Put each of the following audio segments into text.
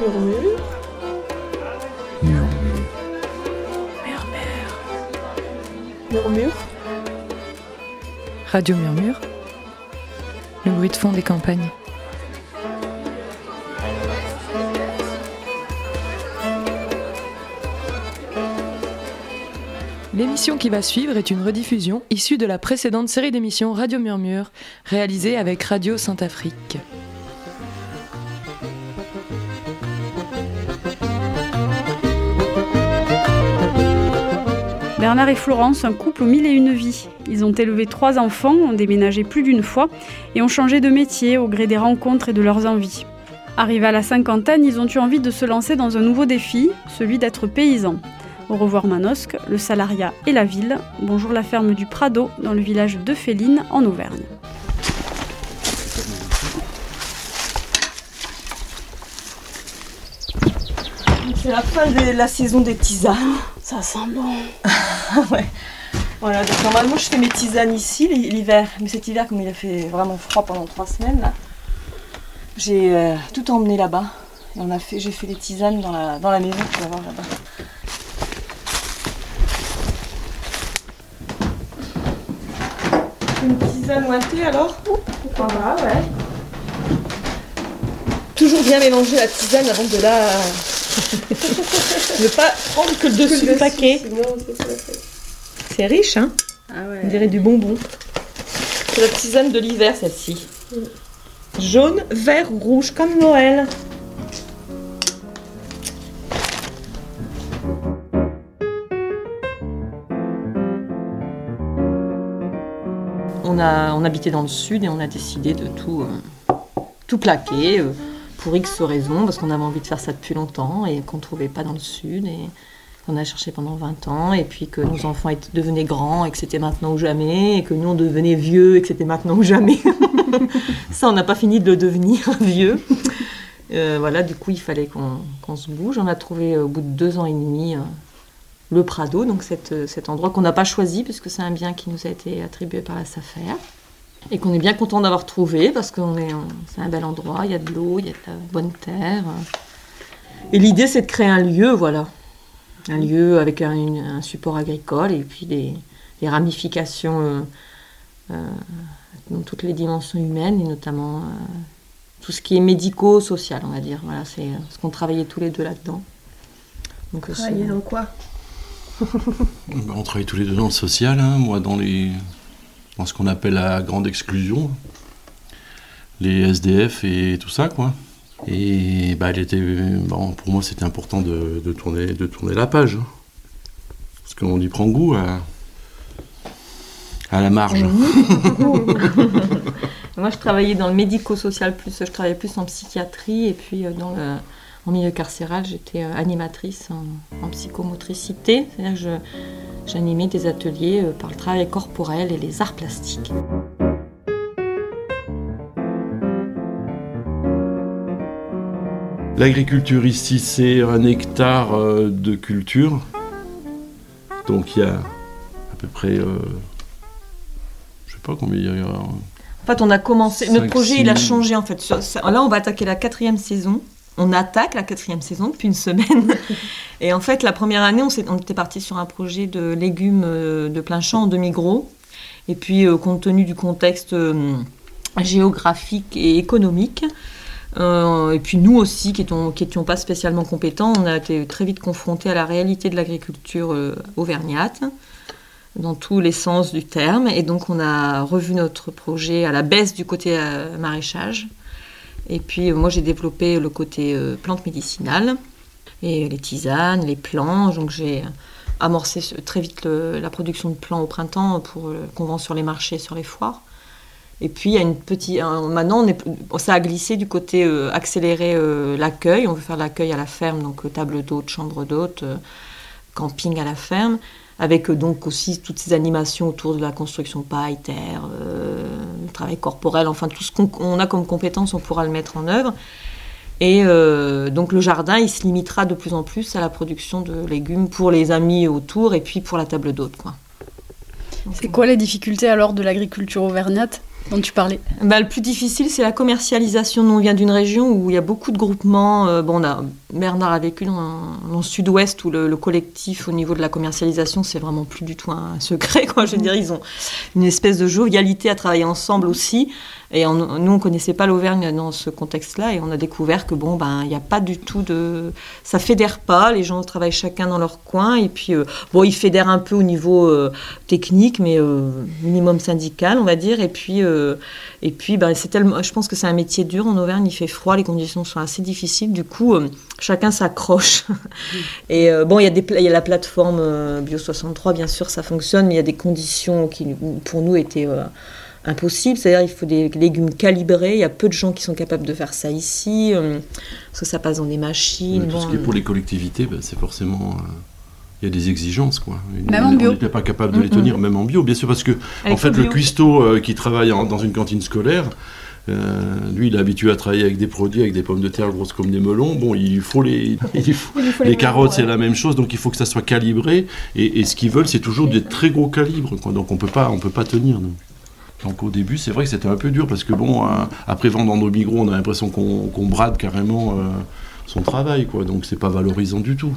Murmure. Murmure. Murmure. Radio Murmure. Le bruit de fond des campagnes. L'émission qui va suivre est une rediffusion issue de la précédente série d'émissions Radio Murmure, réalisée avec Radio Sainte-Afrique. Bernard et Florence, un couple aux mille et une vies. Ils ont élevé trois enfants, ont déménagé plus d'une fois et ont changé de métier au gré des rencontres et de leurs envies. Arrivés à la cinquantaine, ils ont eu envie de se lancer dans un nouveau défi, celui d'être paysans. Au revoir Manosque, le salariat et la ville. Bonjour la ferme du Prado, dans le village de Féline, en Auvergne. C'est la fin de la saison des tisanes. Ça sent bon. ouais. Voilà, donc normalement je fais mes tisanes ici l'hiver. Mais cet hiver, comme il a fait vraiment froid pendant trois semaines, là, j'ai euh, tout emmené là-bas. Et on a fait, j'ai fait les tisanes dans la, dans la maison, tu vas voir là-bas. Une tisane ouintée alors? Pourquoi pas, ouais. Toujours bien mélanger la tisane avant de la. Ne pas prendre que le dessus du paquet. C'est riche, hein Ah ouais. On dirait du bonbon. C'est la tisane de l'hiver, celle-ci. Jaune, vert, rouge, comme Noël. On, a, on habitait dans le sud et on a décidé de tout, euh, tout plaquer euh, pour X raisons, parce qu'on avait envie de faire ça depuis longtemps et qu'on ne trouvait pas dans le sud. Et on a cherché pendant 20 ans, et puis que nos enfants devenaient grands et que c'était maintenant ou jamais, et que nous on devenait vieux et que c'était maintenant ou jamais. ça, on n'a pas fini de le devenir vieux. Euh, voilà, du coup, il fallait qu'on qu'on se bouge. On a trouvé euh, au bout de deux ans et demi euh, le Prado, donc cet endroit qu'on n'a pas choisi puisque c'est un bien qui nous a été attribué par la SAFER et qu'on est bien content d'avoir trouvé parce que c'est un bel endroit, il y a de l'eau, il y a de la bonne terre. Et l'idée, c'est de créer un lieu, voilà. Un lieu avec un, une- un support agricole et puis des, des ramifications euh, euh, dans toutes les dimensions humaines et notamment euh, tout ce qui est médico-social, on va dire. Voilà, c'est euh, ce qu'on travaillait tous les deux là-dedans. Donc, Travailler dans quoi? Bah, on travaille tous les deux dans le social, hein, moi dans les dans ce qu'on appelle la grande exclusion, les SDF et tout ça quoi. Et bah, elle était, bon, pour moi c'était important de, de tourner, de tourner la page. hein. Parce qu'on y prend goût à, à la marge. Moi, je travaillais dans le médico-social plus, je travaillais plus en psychiatrie et puis euh, dans le, en milieu carcéral, j'étais euh, animatrice en, en psychomotricité, c'est-à-dire que j'animais des ateliers euh, par le travail corporel et les arts plastiques. L'agriculture ici, c'est un hectare euh, de culture. Donc il y a à peu près, euh, je sais pas combien il y a. En fait, on a commencé, notre projet, il a changé en fait. Là, on va attaquer la quatrième saison. On attaque la quatrième saison depuis une semaine. Et en fait, la première année, on, était parti sur un projet de légumes euh, de plein champ en demi-gros. Et puis, euh, compte tenu du contexte euh, géographique et économique, euh, et puis nous aussi, qui n'étions qui étions pas spécialement compétents, on a été très vite confrontés à la réalité de l'agriculture auvergnate, dans tous les sens du terme. Et donc, on a revu notre projet à la baisse du côté maraîchage. Et puis, euh, moi, j'ai développé le côté euh, plantes médicinales, et les tisanes, les plants. Donc, j'ai amorcé très vite la production de plants au printemps pour euh, qu'on vend sur les marchés, sur les foires. Et puis, il y a une petite. maintenant, ça a glissé du côté euh, accélérer l'accueil. On veut faire l'accueil à la ferme, donc table d'hôte, chambre d'hôte, camping à la ferme, avec euh, donc aussi toutes ces animations autour de la construction paille, terre, euh, le travail corporel, enfin tout ce qu'on a comme compétences, on pourra le mettre en œuvre. Et euh, donc le jardin, il se limitera de plus en plus à la production de légumes pour les amis autour et puis pour la table d'hôte. C'est quoi les difficultés alors de l'agriculture auvergnate dont tu parlais? Bah, Le plus difficile, c'est la commercialisation. Nous, on vient d'une région où il y a beaucoup de groupements. Euh, bon, on a, Bernard a vécu dans, le sud-ouest où le, collectif, au niveau de la commercialisation, c'est vraiment plus du tout un secret. Quoi. Je veux dire, ils ont une espèce de jovialité à travailler ensemble aussi. Et nous, on connaissait pas l'Auvergne dans ce contexte-là, et on a découvert que bon, ben, il n'y a pas du tout de, ça fédère pas. Les gens travaillent chacun dans leur coin, et puis euh, bon, ils fédèrent un peu au niveau euh, technique, mais euh, minimum syndical, on va dire. Et puis, et puis, ben, c'est tellement, je pense que c'est un métier dur en Auvergne. Il fait froid, les conditions sont assez difficiles. Du coup, chacun s'accroche. et bon, il y a des, il y a la plateforme Bio 63, bien sûr, ça fonctionne, mais il y a des conditions qui, pour nous, étaient impossible. C'est-à-dire il faut des légumes calibrés. Il y a peu de gens qui sont capables de faire ça ici, euh, parce que ça passe dans des machines. tout ce qui est pour les collectivités, ben, c'est forcément... Euh, il y a des exigences, quoi. Même en bio. On n'était pas capable de les tenir, même en bio, bien sûr, parce que, en fait, le cuistot euh, qui travaille dans une cantine scolaire, lui, il est habitué à travailler avec des produits, avec des pommes de terre grosses comme des melons. Bon, il faut les, il faut, les, carottes, c'est la même chose, donc il faut que ça soit calibré. Et, ce qu'ils veulent, c'est toujours des très gros calibres, quoi. Donc on peut pas, on peut pas tenir. Non. Donc au début, c'est vrai que c'était un peu dur parce que bon, euh, après vendre nos micro, on a l'impression qu'on brade carrément euh, son travail, quoi. Donc c'est pas valorisant du tout.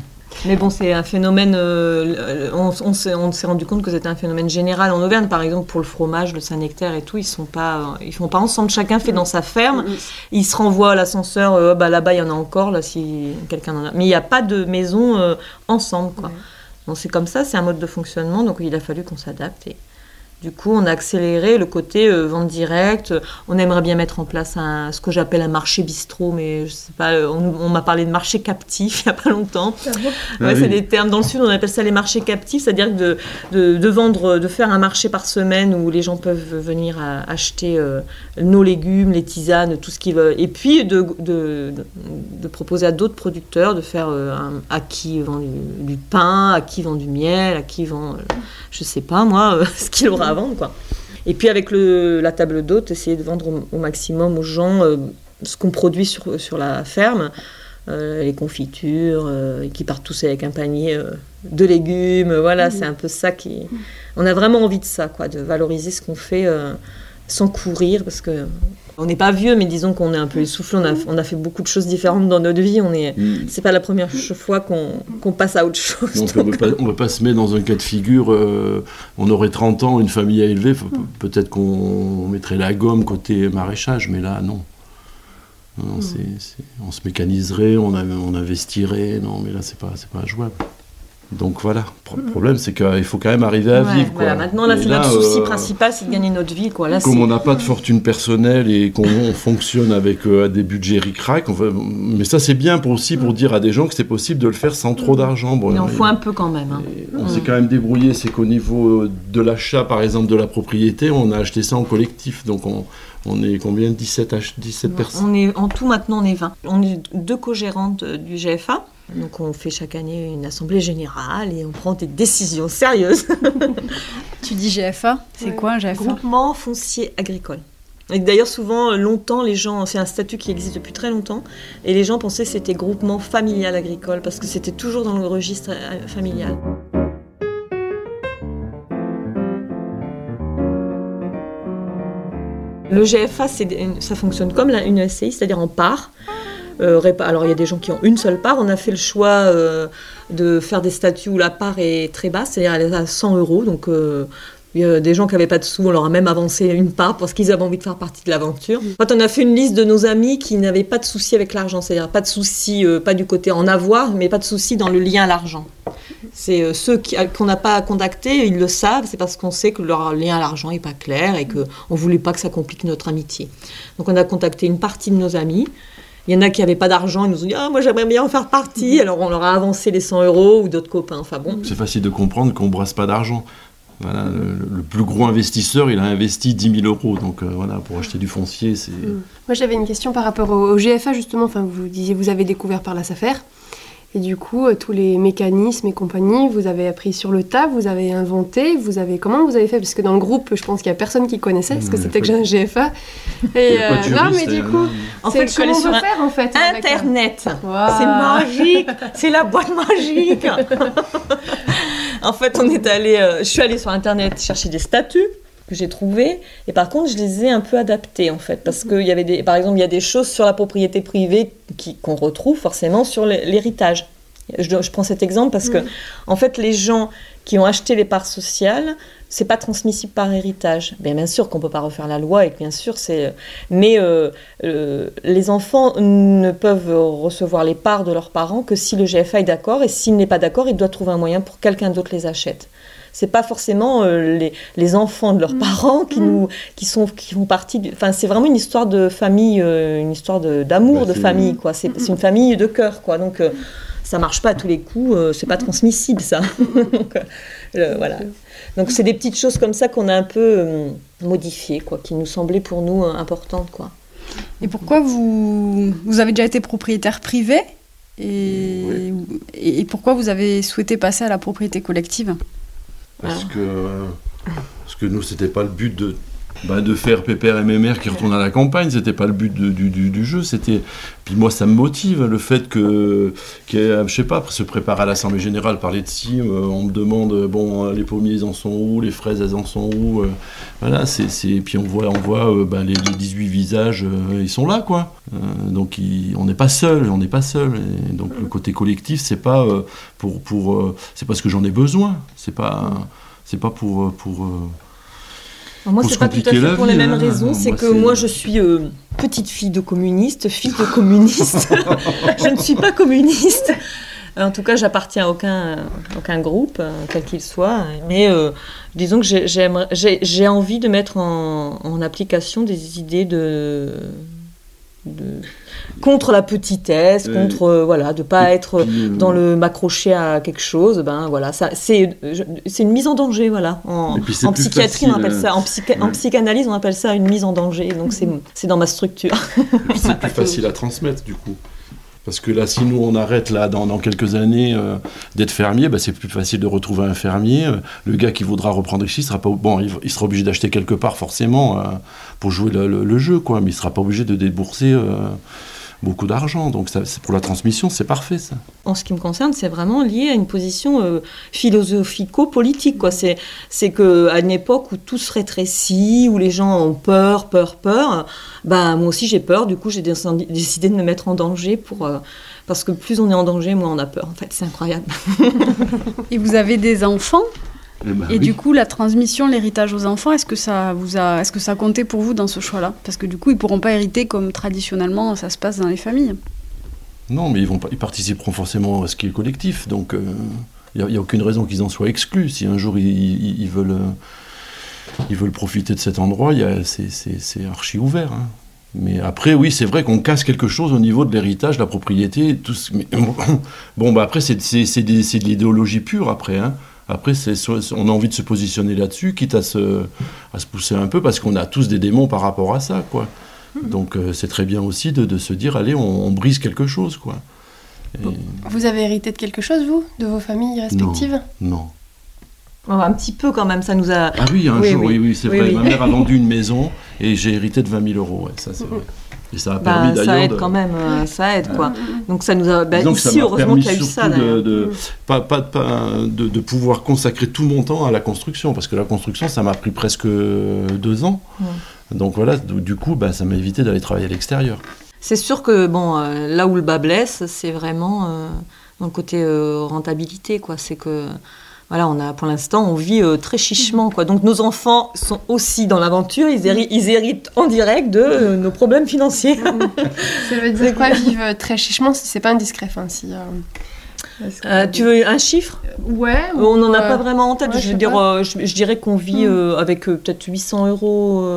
Mais bon, c'est un phénomène. Euh, on, on s'est rendu compte que c'était un phénomène général en Auvergne, par exemple pour le fromage, le Saint-Nectaire et tout. Ils sont pas, ils font pas ensemble. Chacun fait dans sa ferme. Ils se renvoient à l'ascenseur. bah là-bas, il y en a encore là si quelqu'un en a. Mais il n'y a pas de maison ensemble, quoi. Donc c'est comme ça, c'est un mode de fonctionnement. Donc il a fallu qu'on s'adapte et. Du coup, on a accéléré le côté euh, vente directe. On aimerait bien mettre en place un, ce que j'appelle un marché bistrot, mais je sais pas. Euh, on, m'a parlé de marché captif il y a pas longtemps. Ah ouais, c'est des termes dans le sud. On appelle ça les marchés captifs, c'est-à-dire de, de, vendre, de faire un marché par semaine où les gens peuvent venir acheter euh, nos légumes, les tisanes, tout ce qu'ils veulent, et puis de, de, proposer à d'autres producteurs de faire un, à qui vend du, pain, à qui vend du miel, à qui vend, je sais pas moi, ce qu'il aura vendre. Quoi. Et puis avec le, la table d'hôte, essayer de vendre au, maximum aux gens euh, ce qu'on produit sur, sur la ferme, euh, les confitures, euh, qui partent tous avec un panier de légumes. Voilà, mmh. c'est un peu ça qui. On a vraiment envie de ça, quoi, de valoriser ce qu'on fait sans courir, parce que on n'est pas vieux, mais disons qu'on est un peu essoufflé. On a, on a, fait beaucoup de choses différentes dans notre vie. On est, mm. c'est pas la première fois qu'on passe à autre chose. on ne va pas se mettre dans un cas de figure. Euh, on aurait 30 ans, une famille à élever. Peut-être qu'on mettrait la gomme côté maraîchage, mais là, non. non mm. on se mécaniserait, on, on investirait. Non, mais là, c'est pas, pas jouable. Donc voilà, le mm. problème c'est qu'il faut quand même arriver à vivre. Voilà, maintenant là c'est notre souci euh, principal, c'est de gagner notre vie. Quoi. Là, comme on n'a pas de fortune personnelle et qu'on fonctionne avec euh, des budgets ric-rac, mais ça c'est bien pour aussi pour dire à des gens que c'est possible de le faire sans trop d'argent. Bon, il en faut un peu quand même. Hein. On s'est quand même débrouillé, c'est qu'au niveau de l'achat par exemple de la propriété, on a acheté ça en collectif, donc on, on est combien? 17, 17 personnes? on est, En tout maintenant on est 20. On est deux co-gérantes du GFA. Donc on fait chaque année une assemblée générale et on prend des décisions sérieuses. tu dis GFA C'est quoi un GFA Groupement foncier agricole. Et d'ailleurs, souvent, longtemps, les gens, c'est un statut qui existe depuis très longtemps, et les gens pensaient que c'était groupement familial agricole, parce que c'était toujours dans le registre euh, familial. Le GFA, ça fonctionne comme une SCI, c'est-à-dire en part. Euh, alors il y a des gens qui ont une seule part. On a fait le choix euh, de faire des statuts où la part est très basse, c'est-à-dire elle est à 100 euros. Donc euh, il y a des gens qui n'avaient pas de sous, on leur a même avancé une part parce qu'ils avaient envie de faire partie de l'aventure. Quand on a fait une liste de nos amis qui n'avaient pas de soucis avec l'argent, c'est-à-dire pas de soucis, pas du côté en avoir, mais pas de soucis dans le lien à l'argent. C'est ceux qu'on n'a pas contactés, ils le savent, c'est parce qu'on sait que leur lien à l'argent n'est pas clair et qu'on ne voulait pas que ça complique notre amitié. Donc on a contacté une partie de nos amis il y en a qui n'avaient pas d'argent, ils nous ont dit Ah, moi j'aimerais bien en faire partie. Alors on leur a avancé les 100 euros ou d'autres copains. Enfin bon. C'est facile de comprendre qu'on ne brasse pas d'argent. Voilà, le, plus gros investisseur, il a investi 10 000 euros. Donc euh, voilà, pour acheter du foncier, c'est. Mm. Moi j'avais une question par rapport au, GFA justement. Enfin, vous disiez vous avez découvert par la SAFER. Et du coup, euh, tous les mécanismes et compagnie, vous avez appris sur le tas, vous avez inventé, vous avez comment vous avez fait? Parce que dans le groupe, je pense qu'il y a personne qui connaissait, parce que c'était que j'ai un GFA. Et euh, non, mais du coup, en fait, je comment on peut faire en fait Internet. C'est magique, c'est la boîte magique. en fait, on est allé, euh, je suis allée sur Internet chercher des statuts que j'ai trouvées. Et par contre, je les ai un peu adaptées, en fait. Parce qu'il y avait des, par exemple, il y a des choses sur la propriété privée qui, qu'on retrouve forcément sur l'héritage. Je, je, prends cet exemple parce que, en fait, les gens qui ont acheté les parts sociales, c'est pas transmissible par héritage. Bien, bien sûr qu'on peut pas refaire la loi et que bien sûr c'est. Mais euh, euh, les enfants ne peuvent recevoir les parts de leurs parents que si le GFA est d'accord et s'il n'est pas d'accord, il doit trouver un moyen pour que quelqu'un d'autre les achète c'est pas forcément euh, les, les, enfants de leurs parents qui nous qui sont qui font partie du... enfin c'est vraiment une histoire de famille une histoire d'amour de, de, famille quoi. C'est une famille de cœur quoi. Donc ça marche pas à tous les coups, euh, c'est pas transmissible ça. Donc, euh, voilà. Donc c'est des petites choses comme ça qu'on a un peu euh, modifiées, quoi, qui nous semblaient pour nous importantes, quoi. Et pourquoi vous, vous avez déjà été propriétaire privé et, et, pourquoi vous avez souhaité passer à la propriété collective? Parce que parce que nous c'était pas le but de bah, de faire pépère et mémère qui retournent à la campagne. C'était pas le but du, jeu. C'était puis moi ça me motive le fait que, que je sais pas, se préparer à l'assemblée générale, parler de ci, euh, on me demande bon les pommiers ils en sont où, les fraises elles en sont où, euh, voilà c'est puis on voit on voit euh, bah, les, 18 visages ils sont là quoi. donc on n'est pas seul, on n'est pas seul. Donc le côté collectif c'est pas pour pour c'est parce que j'en ai besoin. C'est pas c'est pas pour moi, c'est pas tout à fait pour les mêmes hein. raisons. C'est que moi, je suis euh, petite fille de communiste, fille de communiste. je ne suis pas communiste. En tout cas, j'appartiens à aucun, aucun groupe, euh, quel qu'il soit. Mais euh, disons que j'ai envie de mettre en, en, application des idées de, de contre la petitesse, contre euh, voilà, de pas être euh, dans le m'accrocher à quelque chose. Ben voilà, ça c'est c'est une mise en danger voilà. En, en psychiatrie on appelle ça, en, en, psychanalyse on appelle ça une mise en danger. Donc c'est dans ma structure. c'est plus facile à transmettre du coup. Parce que là, si nous on arrête là dans, quelques années euh, d'être fermier, bah, c'est plus facile de retrouver un fermier. Le gars qui voudra reprendre ici sera pas bon, il, sera obligé d'acheter quelque part forcément pour jouer le, jeu, quoi. Mais il sera pas obligé de débourser beaucoup d'argent. Donc ça, pour la transmission, c'est parfait ça. En ce qui me concerne, c'est vraiment lié à une position euh, philosophico-politique. Quoi. C'est, c'est qu'à une époque où tout se rétrécit, où les gens ont peur, peur, peur, bah, moi aussi j'ai peur. Du coup, j'ai décidé de me mettre en danger pour... Euh, parce que plus on est en danger, moins on a peur. En fait, c'est incroyable. Et vous avez des enfants? Eh ben et du coup, la transmission, l'héritage aux enfants, est-ce que ça vous a, est-ce que ça comptait pour vous dans ce choix-là? Parce que du coup, ils pourront pas hériter comme traditionnellement ça se passe dans les familles. Non, mais ils vont, ils participeront forcément à ce qui est collectif. Donc, il euh, n'y a, aucune raison qu'ils en soient exclus. Si un jour ils, veulent, euh, ils veulent profiter de cet endroit, c'est archi ouvert. Hein. Mais après, oui, c'est vrai qu'on casse quelque chose au niveau de l'héritage, la propriété. Tout ce... mais, bon, bah après, c'est de l'idéologie pure, après. Hein. Après, on a envie de se positionner là-dessus, quitte à se, à se pousser un peu, parce qu'on a tous des démons par rapport à ça, quoi. Mhm. Donc euh, c'est très bien aussi de, se dire, allez, on, brise quelque chose, quoi. Vous avez hérité de quelque chose, vous, de vos familles respectives? Non. un petit peu quand même, ça nous a... Ah oui, un jour, oui, oui, c'est vrai. Ma mère a vendu une maison et j'ai hérité de 20 000 euros, ça c'est vrai. Et ça a bah, permis d'ailleurs. Ça aide quand même, euh, ça aide quoi. Donc ça nous a. Bah, ici, ça heureusement qu'il y a eu ça. De, de, pas, pas, de, de, pouvoir consacrer tout mon temps à la construction, parce que la construction, ça m'a pris presque deux ans. Donc voilà, du coup, bah, ça m'a évité d'aller travailler à l'extérieur. C'est sûr que bon, euh, là où le bas blesse, c'est vraiment euh, dans le côté rentabilité, quoi. C'est que voilà, on a pour l'instant, on vit euh, très chichement, quoi. Donc nos enfants sont aussi dans l'aventure, ils, héritent en direct de euh, nos problèmes financiers. Ça veut dire quoi vivre très chichement si c'est pas indiscret, enfin, si, euh, tu veux un chiffre? Ouais. On n'en a pas vraiment en tête. je, veux dire, je, dirais qu'on vit hmm. avec peut-être 800 euros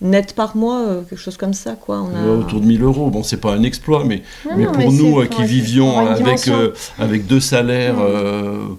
net par mois, quelque chose comme ça. Quoi. On autour de 1000 euros. Bon, c'est pas un exploit, mais, mais pour nous qui vivions avec, avec deux salaires. Hmm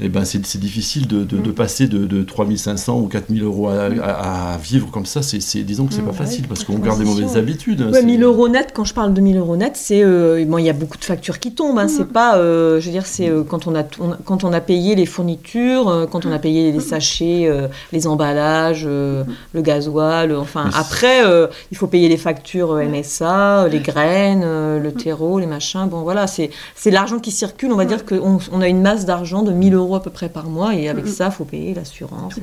eh ben c'est difficile de, de, passer de, de 3500 ou 4000 euros à, vivre comme ça. C'est disons que c'est pas facile parce qu'on garde des mauvaises habitudes. Ouais, 1000 euros net, quand je parle de 1000 euros net, c'est euh, bon, il y a beaucoup de factures qui tombent. Hein, c'est pas, euh, je veux dire, c'est euh, quand on a quand on a payé les fournitures, quand on a payé les sachets, les emballages, le gasoil. Enfin, après, il faut payer les factures MSA, les graines, le terreau, les machins. Bon, voilà, c'est c'est l'argent qui circule. On va dire qu'on on a une masse d'argent de 1000 euros euros à peu près par mois, et avec ça, il faut payer l'assurance.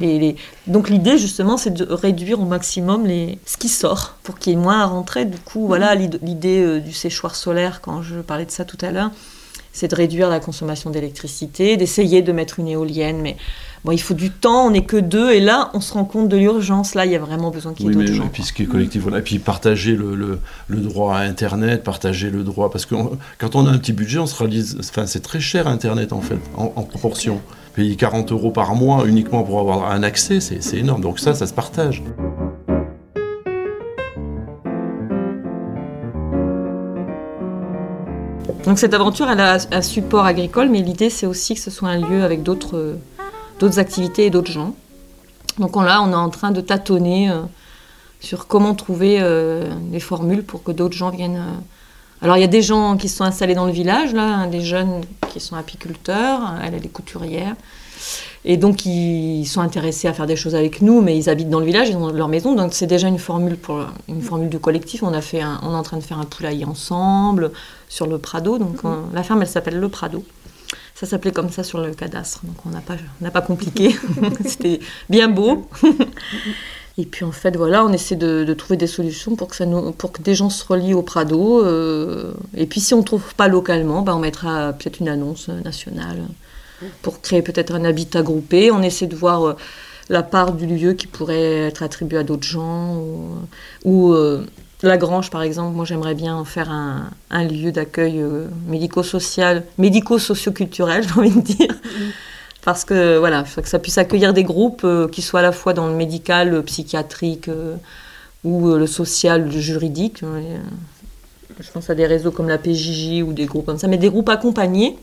les... Donc l'idée, justement, c'est de réduire au maximum les... ce qui sort, pour qu'il y ait moins à rentrer. Du coup, voilà l'idée du séchoir solaire, quand je parlais de ça tout à l'heure, c'est de réduire la consommation d'électricité, d'essayer de mettre une éolienne, mais bon, il faut du temps, on n'est que deux, et là, on se rend compte de l'urgence. Là, il y a vraiment besoin qu'il y ait oui, d'autres gens. Puis est collectif, voilà. Et puis partager le, le, le, droit à Internet, partager le droit, parce que quand on a un petit budget, on se réalise, enfin, c'est très cher Internet en fait, en, en proportion. Payer 40 euros par mois uniquement pour avoir un accès, c'est énorme. Donc ça, ça se partage. Donc cette aventure, elle a un support agricole, mais l'idée c'est aussi que ce soit un lieu avec d'autres d'autres activités et d'autres gens. Donc là, on est en train de tâtonner euh, sur comment trouver euh, des formules pour que d'autres gens viennent. Euh. Alors il y a des gens qui se sont installés dans le village, là, hein, des jeunes qui sont apiculteurs, elle, elle est couturière. Et donc, ils sont intéressés à faire des choses avec nous, mais ils habitent dans le village, ils ont leur maison. Donc, c'est déjà une formule, pour, une formule du collectif. On, a fait on est en train de faire un poulailler ensemble sur le Prado. Donc, la ferme, elle s'appelle Le Prado. Ça s'appelait comme ça sur le cadastre. Donc, on n'a pas, pas compliqué. C'était bien beau. Et puis en fait, voilà, on essaie de, trouver des solutions pour que, ça nous, pour que des gens se relient au Prado. Euh, et puis si on ne trouve pas localement, ben, on mettra peut-être une annonce nationale pour créer peut-être un habitat groupé. On essaie de voir euh, la part du lieu qui pourrait être attribuée à d'autres gens. Ou, euh, la Grange, par exemple, moi j'aimerais bien en faire un, lieu d'accueil euh, médico-social, médico-socio-culturel, j'ai envie de dire. Parce que voilà, il faut que ça puisse accueillir des groupes qui soient à la fois dans le médical, le psychiatrique ou le social, le juridique. Je pense à des réseaux comme la PJJ ou des groupes comme ça, mais des groupes accompagnés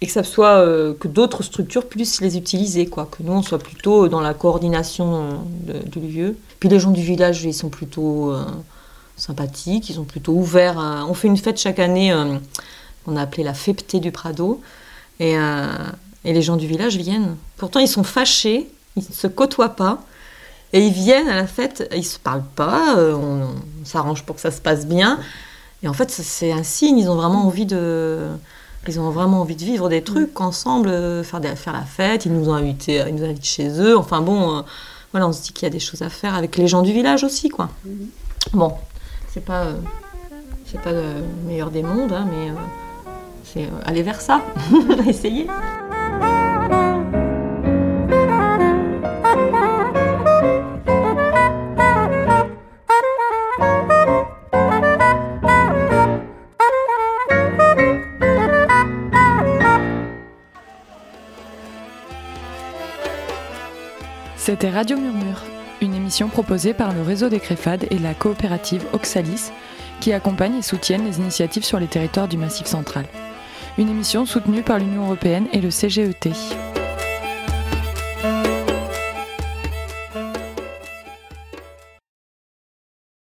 et que ça soit euh, que d'autres structures puissent les utiliser, quoi. Que nous on soit plutôt dans la coordination euh, du lieu. Puis les gens du village, ils sont plutôt euh, sympathiques, ils sont plutôt ouverts. On fait une fête chaque année qu'on a appelée la Fepté du Prado, et, et, les gens du village viennent. Pourtant ils sont fâchés, ils ne se côtoient pas. Et ils viennent à la fête, ils se parlent pas, on, on s'arrange pour que ça se passe bien. Et en fait, c'est un signe, ils ont vraiment envie de, ils ont vraiment envie de vivre des trucs ensemble, euh, faire, des, faire la fête. Ils nous ont invités, ils nous invitent chez eux. Enfin bon, euh, voilà, on se dit qu'il y a des choses à faire avec les gens du village aussi, quoi. Mhm. Bon, c'est pas, euh, c'est pas le meilleur des mondes, hein, mais c'est aller vers ça, essayer. C'était Radio Murmure, une émission proposée par le réseau des Créfades et la coopérative Oxalis, qui accompagnent et soutiennent les initiatives sur les territoires du Massif central. Une émission soutenue par l'Union européenne et le CGET.